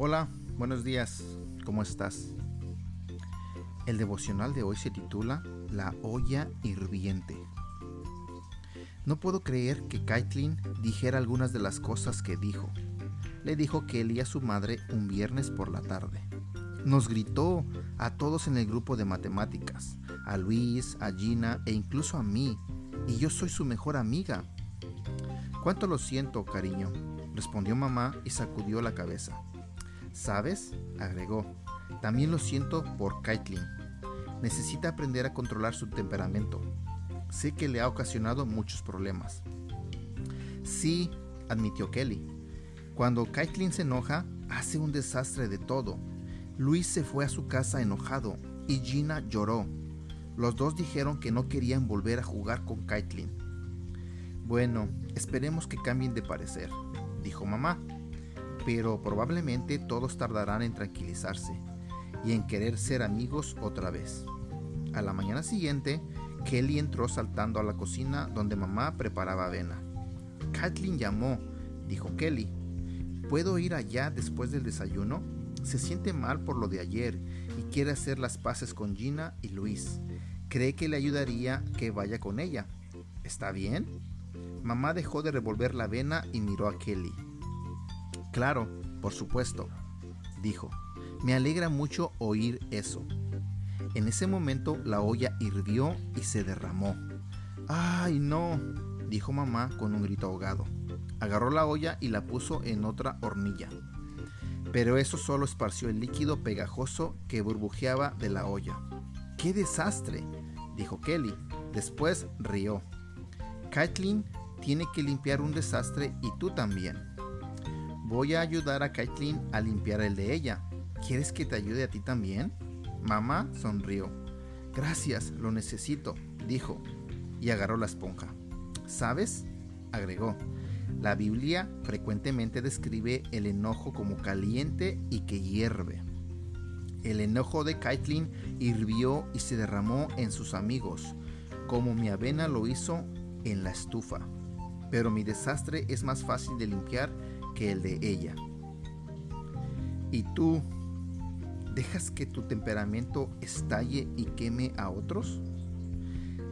Hola, buenos días, ¿cómo estás? El devocional de hoy se titula La olla hirviente. No puedo creer que Kaitlin dijera algunas de las cosas que dijo. Le dijo que él y a su madre un viernes por la tarde. Nos gritó a todos en el grupo de matemáticas, a Luis, a Gina e incluso a mí, y yo soy su mejor amiga. ¿Cuánto lo siento, cariño? respondió mamá y sacudió la cabeza. ¿Sabes? agregó. También lo siento por Kaitlin. Necesita aprender a controlar su temperamento. Sé que le ha ocasionado muchos problemas. Sí, admitió Kelly. Cuando Kaitlin se enoja, hace un desastre de todo. Luis se fue a su casa enojado y Gina lloró. Los dos dijeron que no querían volver a jugar con Kaitlin. Bueno, esperemos que cambien de parecer, dijo mamá pero probablemente todos tardarán en tranquilizarse y en querer ser amigos otra vez. A la mañana siguiente, Kelly entró saltando a la cocina donde mamá preparaba avena. Kathleen llamó, dijo Kelly. ¿Puedo ir allá después del desayuno? Se siente mal por lo de ayer y quiere hacer las paces con Gina y Luis. Cree que le ayudaría que vaya con ella. ¿Está bien? Mamá dejó de revolver la avena y miró a Kelly. Claro, por supuesto, dijo. Me alegra mucho oír eso. En ese momento la olla hirvió y se derramó. ¡Ay, no! dijo mamá con un grito ahogado. Agarró la olla y la puso en otra hornilla. Pero eso solo esparció el líquido pegajoso que burbujeaba de la olla. ¡Qué desastre! dijo Kelly. Después rió. Kathleen tiene que limpiar un desastre y tú también. Voy a ayudar a Kaitlin a limpiar el de ella. ¿Quieres que te ayude a ti también? Mamá sonrió. Gracias, lo necesito, dijo, y agarró la esponja. ¿Sabes? agregó. La Biblia frecuentemente describe el enojo como caliente y que hierve. El enojo de Kaitlin hirvió y se derramó en sus amigos, como mi avena lo hizo en la estufa. Pero mi desastre es más fácil de limpiar que el de ella. ¿Y tú dejas que tu temperamento estalle y queme a otros?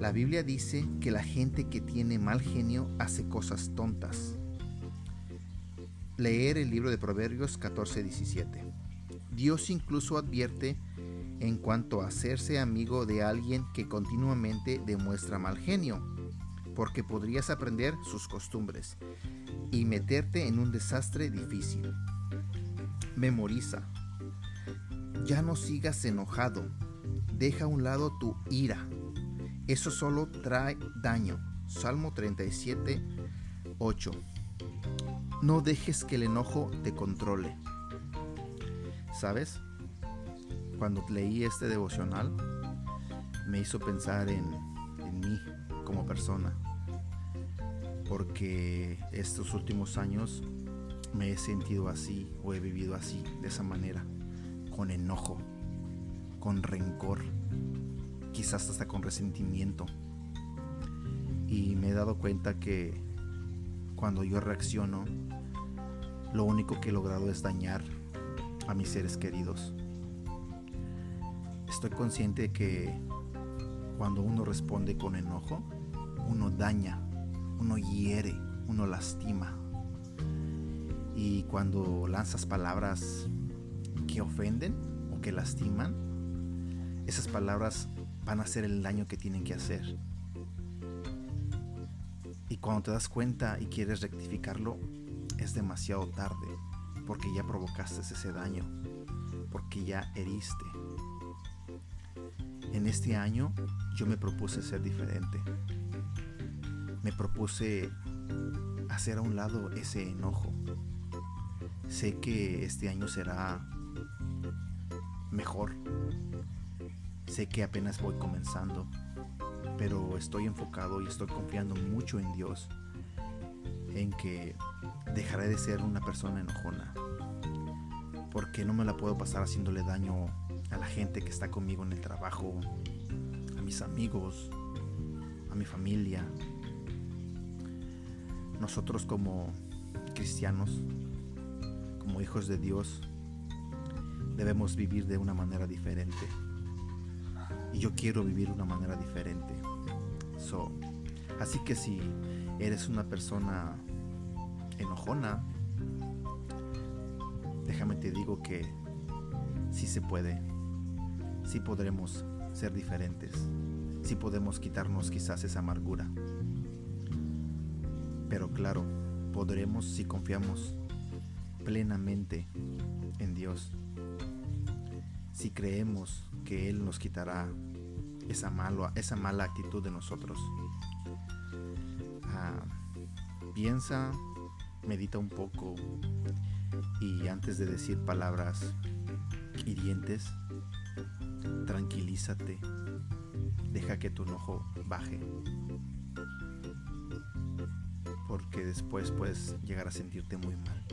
La Biblia dice que la gente que tiene mal genio hace cosas tontas. Leer el libro de Proverbios 14:17. Dios incluso advierte en cuanto a hacerse amigo de alguien que continuamente demuestra mal genio, porque podrías aprender sus costumbres y meterte en un desastre difícil. Memoriza. Ya no sigas enojado. Deja a un lado tu ira. Eso solo trae daño. Salmo 37, 8. No dejes que el enojo te controle. ¿Sabes? Cuando leí este devocional, me hizo pensar en, en mí como persona porque estos últimos años me he sentido así o he vivido así, de esa manera, con enojo, con rencor, quizás hasta con resentimiento. Y me he dado cuenta que cuando yo reacciono, lo único que he logrado es dañar a mis seres queridos. Estoy consciente que cuando uno responde con enojo, uno daña uno hiere, uno lastima. Y cuando lanzas palabras que ofenden o que lastiman, esas palabras van a hacer el daño que tienen que hacer. Y cuando te das cuenta y quieres rectificarlo, es demasiado tarde, porque ya provocaste ese daño, porque ya heriste. En este año yo me propuse ser diferente me propuse hacer a un lado ese enojo. Sé que este año será mejor. Sé que apenas voy comenzando, pero estoy enfocado y estoy confiando mucho en Dios, en que dejaré de ser una persona enojona, porque no me la puedo pasar haciéndole daño a la gente que está conmigo en el trabajo, a mis amigos, a mi familia, nosotros como cristianos, como hijos de Dios, debemos vivir de una manera diferente. Y yo quiero vivir de una manera diferente. Así que si eres una persona enojona, déjame te digo que sí se puede, sí podremos ser diferentes, sí podemos quitarnos quizás esa amargura. Pero claro, podremos si confiamos plenamente en Dios, si creemos que Él nos quitará esa, mala actitud de nosotros. Ah, piensa, medita un poco y antes de decir palabras hirientes, tranquilízate, deja que tu enojo baje, porque después puedes llegar a sentirte muy mal.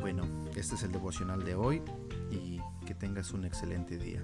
Bueno, este es el devocional de hoy y que tengas un excelente día.